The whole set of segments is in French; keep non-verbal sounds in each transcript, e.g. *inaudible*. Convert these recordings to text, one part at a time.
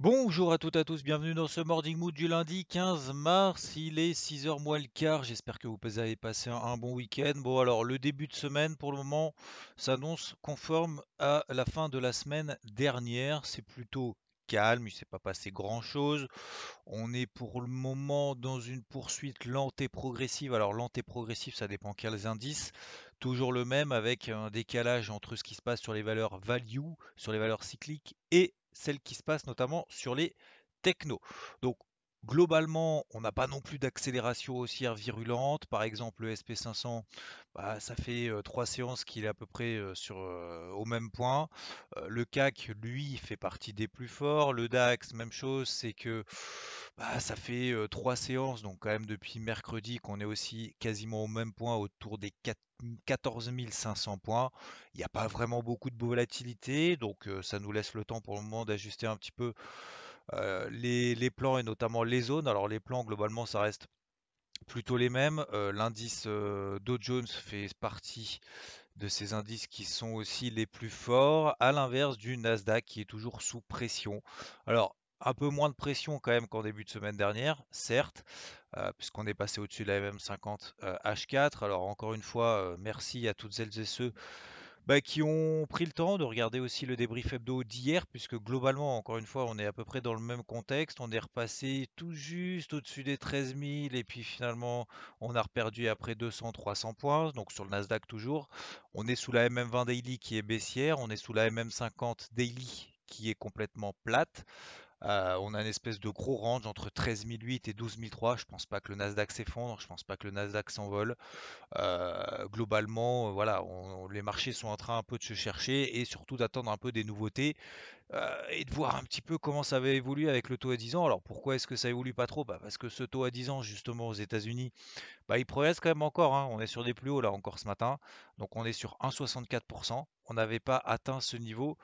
Bonjour à toutes et à tous, bienvenue dans ce Morning Mood du lundi 15 mars, il est 6h moins le quart, j'espère que vous avez passé un, bon week-end. Bon alors le début de semaine pour le moment s'annonce conforme à la fin de la semaine dernière, c'est plutôt calme, il ne s'est pas passé grand-chose. On est pour le moment dans une poursuite lente et progressive. Alors lente et progressive, ça dépend quels indices. Toujours le même avec un décalage entre ce qui se passe sur les valeurs value, sur les valeurs cycliques et celles qui se passent notamment sur les technos. Globalement, on n'a pas non plus d'accélération haussière virulente. Par exemple, le SP500, bah, ça fait euh, trois séances qu'il est à peu près euh, sur, euh, au même point. le CAC, lui, fait partie des plus forts. Le DAX, même chose, c'est que bah, ça fait trois séances, donc quand même depuis mercredi, qu'on est aussi quasiment au même point, autour des 14 500 points. Il n'y a pas vraiment beaucoup de volatilité, donc ça nous laisse le temps pour le moment d'ajuster un petit peu euh, les, plans et notamment les zones. Alors les plans globalement ça reste plutôt les mêmes. Euh, l'indice euh, Dow Jones fait partie de ces indices qui sont aussi les plus forts, à l'inverse du Nasdaq qui est toujours sous pression. Alors un peu moins de pression quand même qu'en début de semaine dernière, certes, puisqu'on est passé au-dessus de la MM50 H4. Alors encore une fois, merci à toutes celles et ceux bah, qui ont pris le temps de regarder aussi le débrief hebdo d'hier, puisque globalement, encore une fois, on est à peu près dans le même contexte. On est repassé tout juste au-dessus des 13 000, et puis finalement, on a reperdu après 200-300 points, donc sur le Nasdaq toujours. On est sous la MM20 Daily qui est baissière, on est sous la MM50 Daily qui est complètement plate. Euh, on a une espèce de gros range entre 13 008 et 12 003. Je pense pas que le Nasdaq s'effondre, je pense pas que le Nasdaq s'envole. Euh, globalement, voilà, les marchés sont en train un peu de se chercher et surtout d'attendre un peu des nouveautés. Euh, et de voir un petit peu comment ça va évoluer avec le taux à 10 ans. Alors pourquoi est-ce que ça évolue pas trop? Bah, Parce que ce taux à 10 ans, justement, aux États-Unis, bah, il progresse quand même encore. Hein. On est sur des plus hauts là encore ce matin. Donc on est sur 1,64%. On n'avait pas atteint ce niveau,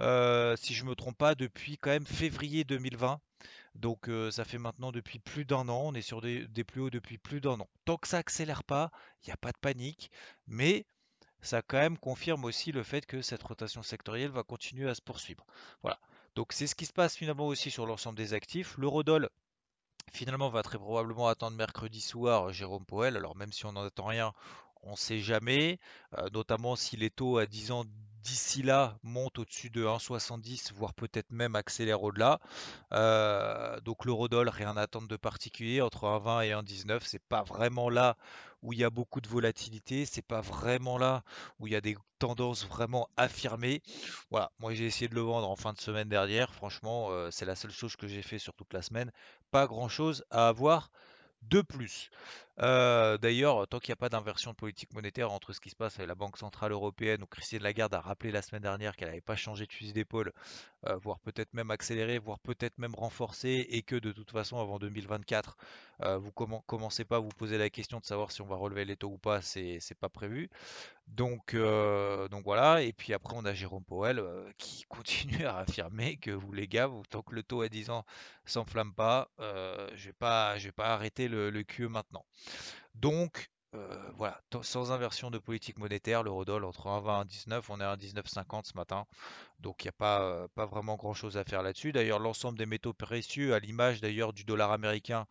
euh, si je ne me trompe pas, depuis quand même février 2020. Donc euh, ça fait maintenant depuis plus d'un an, on est sur des, des plus hauts depuis plus d'un an. Tant que ça accélère pas, il n'y a pas de panique, mais ça quand même confirme aussi le fait que cette rotation sectorielle va continuer à se poursuivre. Voilà. Donc c'est ce qui se passe finalement aussi sur l'ensemble des actifs. L'eurodoll finalement va très probablement attendre mercredi soir Jérôme Powell. Alors même si on n'en attend rien, on ne sait jamais, euh, notamment si les taux à 10 ans d'ici là montent au-dessus de 1,70, voire peut-être même accélèrent au-delà. Euh, donc l'eurodoll, rien à attendre de particulier, entre 1,20 et 1,19, c'est pas vraiment là où il y a beaucoup de volatilité, c'est pas vraiment là où il y a des tendances vraiment affirmées. Voilà, moi j'ai essayé de le vendre en fin de semaine dernière, franchement, euh, c'est la seule chose que j'ai fait sur toute la semaine, pas grand-chose à avoir de plus. Euh, d'ailleurs, tant qu'il n'y a pas d'inversion de politique monétaire entre ce qui se passe avec la Banque Centrale Européenne, où Christine Lagarde a rappelé la semaine dernière qu'elle n'avait pas changé de fusil d'épaule, euh, voire peut-être même accéléré, voire peut-être même renforcé, et que de toute façon, avant 2024, euh, vous commencez pas à vous poser la question de savoir si on va relever les taux ou pas, c'est pas prévu. Donc, voilà, et puis après on a Jérôme Powell qui *laughs* continue à affirmer que vous les gars, tant que le taux à 10 ans s'enflamme pas, je je vais pas arrêter le, le QE maintenant. Donc, euh, voilà, sans inversion de politique monétaire, l'eurodoll entre 1,20 et 1,19, on est à 1,1950 ce matin. Donc il n'y a pas, euh, pas vraiment grand chose à faire là-dessus. D'ailleurs, l'ensemble des métaux précieux, à l'image d'ailleurs du dollar américain,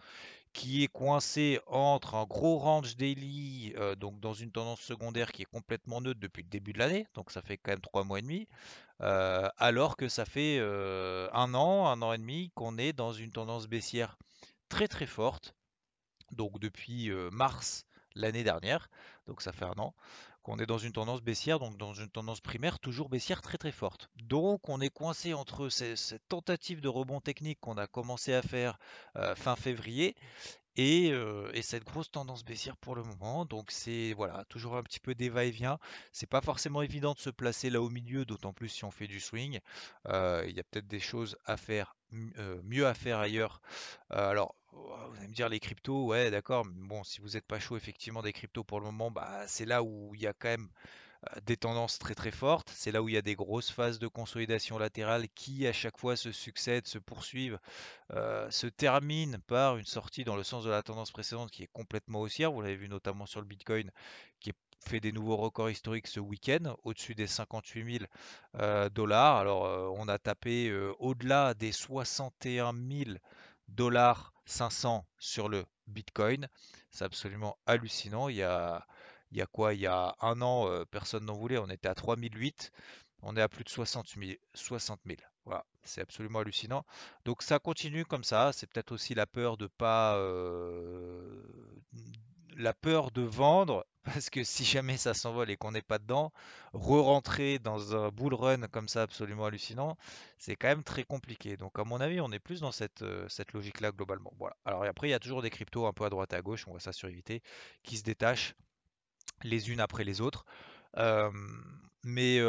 qui est coincé entre un gros range daily, euh, donc dans une tendance secondaire qui est complètement neutre depuis le début de l'année, donc ça fait quand même trois mois et demi, alors que ça fait un an, un an et demi qu'on est dans une tendance baissière très très forte donc depuis mars l'année dernière, donc ça fait un an, qu'on est dans une tendance baissière, donc dans une tendance primaire toujours baissière très très forte. Donc on est coincé entre cette tentative de rebond technique qu'on a commencé à faire fin février et, et, cette grosse tendance baissière pour le moment. Donc c'est voilà, toujours un petit peu des va-et-vient. C'est pas forcément évident de se placer là au milieu, d'autant plus si on fait du swing. il y a peut-être des choses à faire, mieux à faire ailleurs. alors vous allez me dire les cryptos, ouais d'accord, mais bon si vous n'êtes pas chaud effectivement des cryptos pour le moment, bah c'est là où il y a quand même des tendances très très fortes. C'est là où il y a des grosses phases de consolidation latérale qui à chaque fois se succèdent, se poursuivent, euh, se terminent par une sortie dans le sens de la tendance précédente qui est complètement haussière. Vous l'avez vu notamment sur le Bitcoin qui fait des nouveaux records historiques ce week-end, au-dessus des 58 000 euh, dollars. Alors euh, on a tapé au-delà des 61 000 dollars 500 sur le Bitcoin. C'est absolument hallucinant. Il y a il y a quoi? Il y a un an, euh, personne n'en voulait. On était à 3008. On est à plus de 60 000. 60 Voilà, c'est absolument hallucinant. Donc ça continue comme ça. C'est peut-être aussi la peur de pas, euh, la peur de vendre, *laughs* parce que si jamais ça s'envole et qu'on n'est pas dedans, re-rentrer dans un bull run comme ça absolument hallucinant, c'est quand même très compliqué. Donc à mon avis, on est plus dans cette, euh, logique-là globalement. Voilà. Alors après, il y a toujours des cryptos un peu à droite et à gauche, on voit ça sur Éviter, qui se détachent les unes après les autres. mais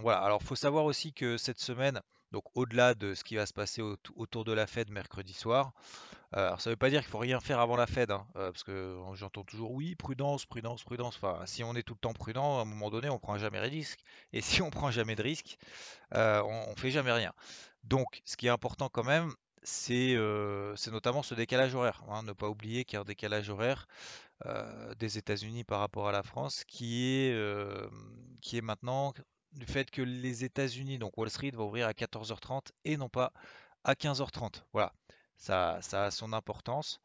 voilà, alors faut savoir aussi que cette semaine, donc au-delà de ce qui va se passer autour de la Fed mercredi soir, alors ça veut pas dire qu'il faut rien faire avant la Fed, hein, parce que j'entends toujours oui, prudence, prudence, prudence. Enfin, si on est tout le temps prudent, à un moment donné, on prend jamais de risque. Et *laughs* si on prend jamais de risque, on, on fait jamais rien. Donc, ce qui est important quand même, c'est notamment ce décalage horaire. Hein, ne pas oublier qu'il y a un décalage horaire euh, des États-Unis par rapport à la France, qui est, euh, qui est maintenant du fait que les États-Unis, donc Wall Street, va ouvrir à 14h30 et non pas à 15h30. Voilà, ça, a son importance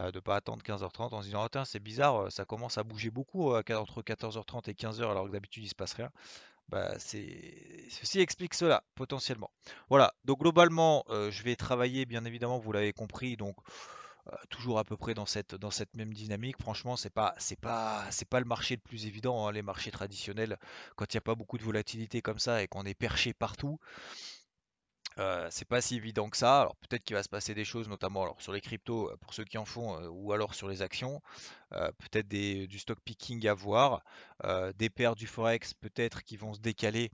euh, de ne pas attendre 15h30 en se disant c'est bizarre, ça commence à bouger beaucoup entre 14h30 et 15h alors que d'habitude il se passe rien. Bah. Ceci explique cela, potentiellement. Voilà, donc globalement, je vais travailler, bien évidemment, vous l'avez compris, donc euh, toujours à peu près dans cette, dans cette même dynamique. Franchement, c'est pas, c'est pas, c'est pas le marché le plus évident. Hein, les marchés traditionnels, quand il n'y a pas beaucoup de volatilité comme ça et qu'on est perché partout, euh, c'est pas si évident que ça. Alors peut-être qu'il va se passer des choses, notamment alors, sur les cryptos euh, pour ceux qui en font, ou alors sur les actions. peut-être du stock picking à voir, des paires du forex peut-être qui vont se décaler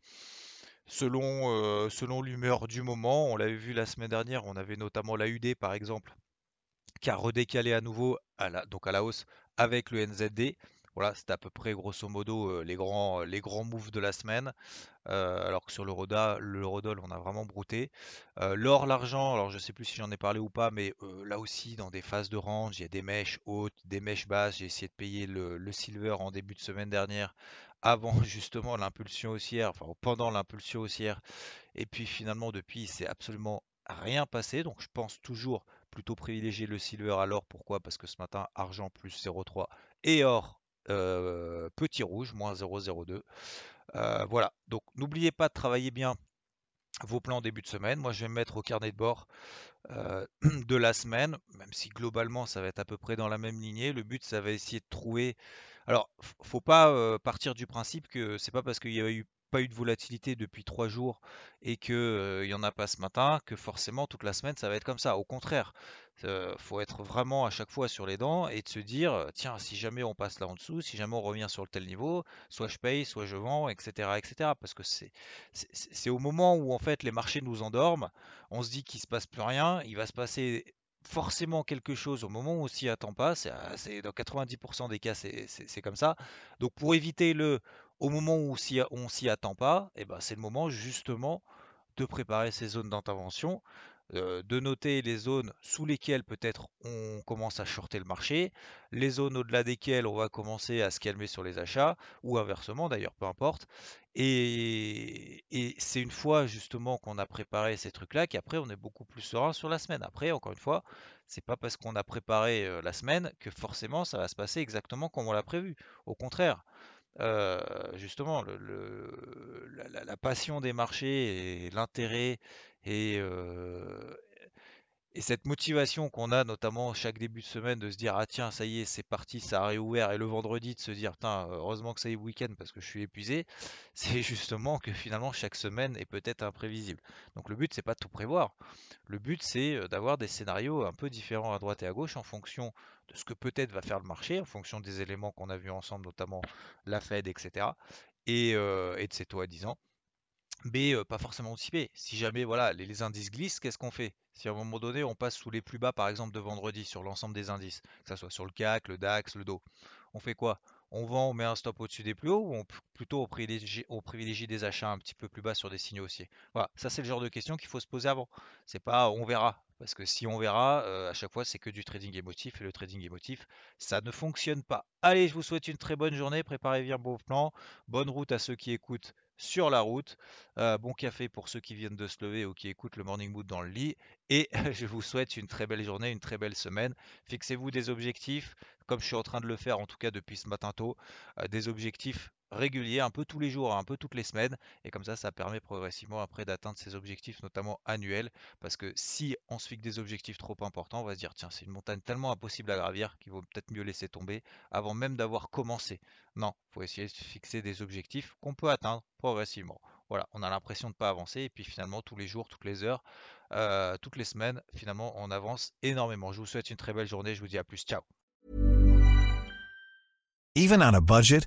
selon, selon l'humeur du moment. On l'avait vu la semaine dernière, on avait notamment l'AUD par exemple qui a redécalé à nouveau à la, donc à la hausse avec le NZD. Voilà, c'était à peu près grosso modo euh, les grands, les grands moves de la semaine. Euh, alors que sur le l'eurodoll, on a vraiment brouté. Euh, l'or, l'argent, alors je sais plus si j'en ai parlé ou pas, mais là aussi dans des phases de range, il y a des mèches hautes, des mèches basses. J'ai essayé de payer le, le, silver en début de semaine dernière, *laughs* avant justement l'impulsion haussière, pendant l'impulsion haussière. Et puis finalement depuis, c'est absolument rien passé. Donc je pense toujours plutôt privilégier le silver à l'or. Pourquoi? Parce que ce matin, argent plus 0,3 et or euh, petit rouge, moins 0,02. Euh, voilà, donc n'oubliez pas de travailler bien vos plans début de semaine. Moi, je vais me mettre au carnet de bord euh, *clears throat* de la semaine, même si globalement, ça va être à peu près dans la même lignée. Le but, ça va essayer de trouver... Alors, faut pas partir du principe que c'est pas parce qu'il y a eu pas eu de volatilité depuis trois jours et que il y en a pas ce matin, que forcément toute la semaine ça va être comme ça. Au contraire, il faut être vraiment à chaque fois sur les dents et de se dire tiens si jamais on passe là en dessous, si jamais on revient sur le tel niveau, soit je paye, soit je vends, etc., etc. Parce que c'est au moment où en fait les marchés nous endorment, on se dit qu'il se passe plus rien, il va se passer forcément quelque chose au moment où on s'y attend pas. C'est dans 90% des cas, c'est comme ça. Donc pour éviter le au moment où on s'y attend pas, et eh ben, c'est le moment justement de préparer ces zones d'intervention, euh, de noter les zones sous lesquelles peut-être on commence à shorter le marché, les zones au-delà desquelles on va commencer à se calmer sur les achats, ou inversement d'ailleurs, peu importe. Et, c'est une fois justement qu'on a préparé ces trucs-là qu'après on est beaucoup plus serein sur la semaine. Après, encore une fois, c'est pas parce qu'on a préparé euh, la semaine que forcément ça va se passer exactement comme on l'a prévu. Au contraire, euh, justement, la, passion des marchés et l'intérêt et, euh, Et cette motivation qu'on a notamment chaque début de semaine de se dire ah tiens ça y est c'est parti ça a réouvert et le vendredi de se dire putain heureusement que ça y est week-end parce que je suis épuisé *laughs* c'est justement que finalement chaque semaine est peut-être imprévisible. Donc le but c'est pas de tout prévoir. Le but c'est d'avoir des scénarios un peu différents à droite et à gauche en fonction de ce que peut-être va faire le marché en fonction des éléments qu'on a vus ensemble notamment la Fed etc et, et de ses taux à 10 ans mais pas forcément anticipé. Si jamais voilà, les, indices glissent, qu'est-ce qu'on fait? Si à un moment donné on passe sous les plus bas par exemple de vendredi sur l'ensemble des indices, que ce soit sur le CAC, le DAX, le DO, on fait quoi? On vend, on met un stop au-dessus des plus hauts ou plutôt on privilégie, on privilégie, des achats un petit peu plus bas sur des signaux haussiers? Voilà, ça c'est le genre de question qu'il faut se poser avant. C'est pas on verra, parce que si on verra, à chaque fois c'est que du trading émotif et le trading émotif, ça ne fonctionne pas. Allez, je vous souhaite une très bonne journée, préparez bien vos plans, bonne route à ceux qui écoutent sur la route. Euh, bon café pour ceux qui viennent de se lever ou qui écoutent le Morning Mood dans le lit. Et *laughs* je vous souhaite une très belle journée, une très belle semaine. Fixez-vous des objectifs, comme je suis en train de le faire en tout cas depuis ce matin tôt, euh, des objectifs régulier, un peu tous les jours, un peu toutes les semaines. Et comme ça, ça permet progressivement après d'atteindre ces objectifs, notamment annuels. Parce que si on se fixe des objectifs trop importants, on va se dire, tiens, c'est une montagne tellement impossible à gravir qu'il vaut peut-être mieux laisser tomber avant même d'avoir commencé. Non, il faut essayer de fixer des objectifs qu'on peut atteindre progressivement. Voilà, on a l'impression de ne pas avancer. Et puis finalement, tous les jours, toutes les heures, euh, toutes les semaines, finalement, on avance énormément. Je vous souhaite une très belle journée. Je vous dis à plus. Ciao. Even on a budget.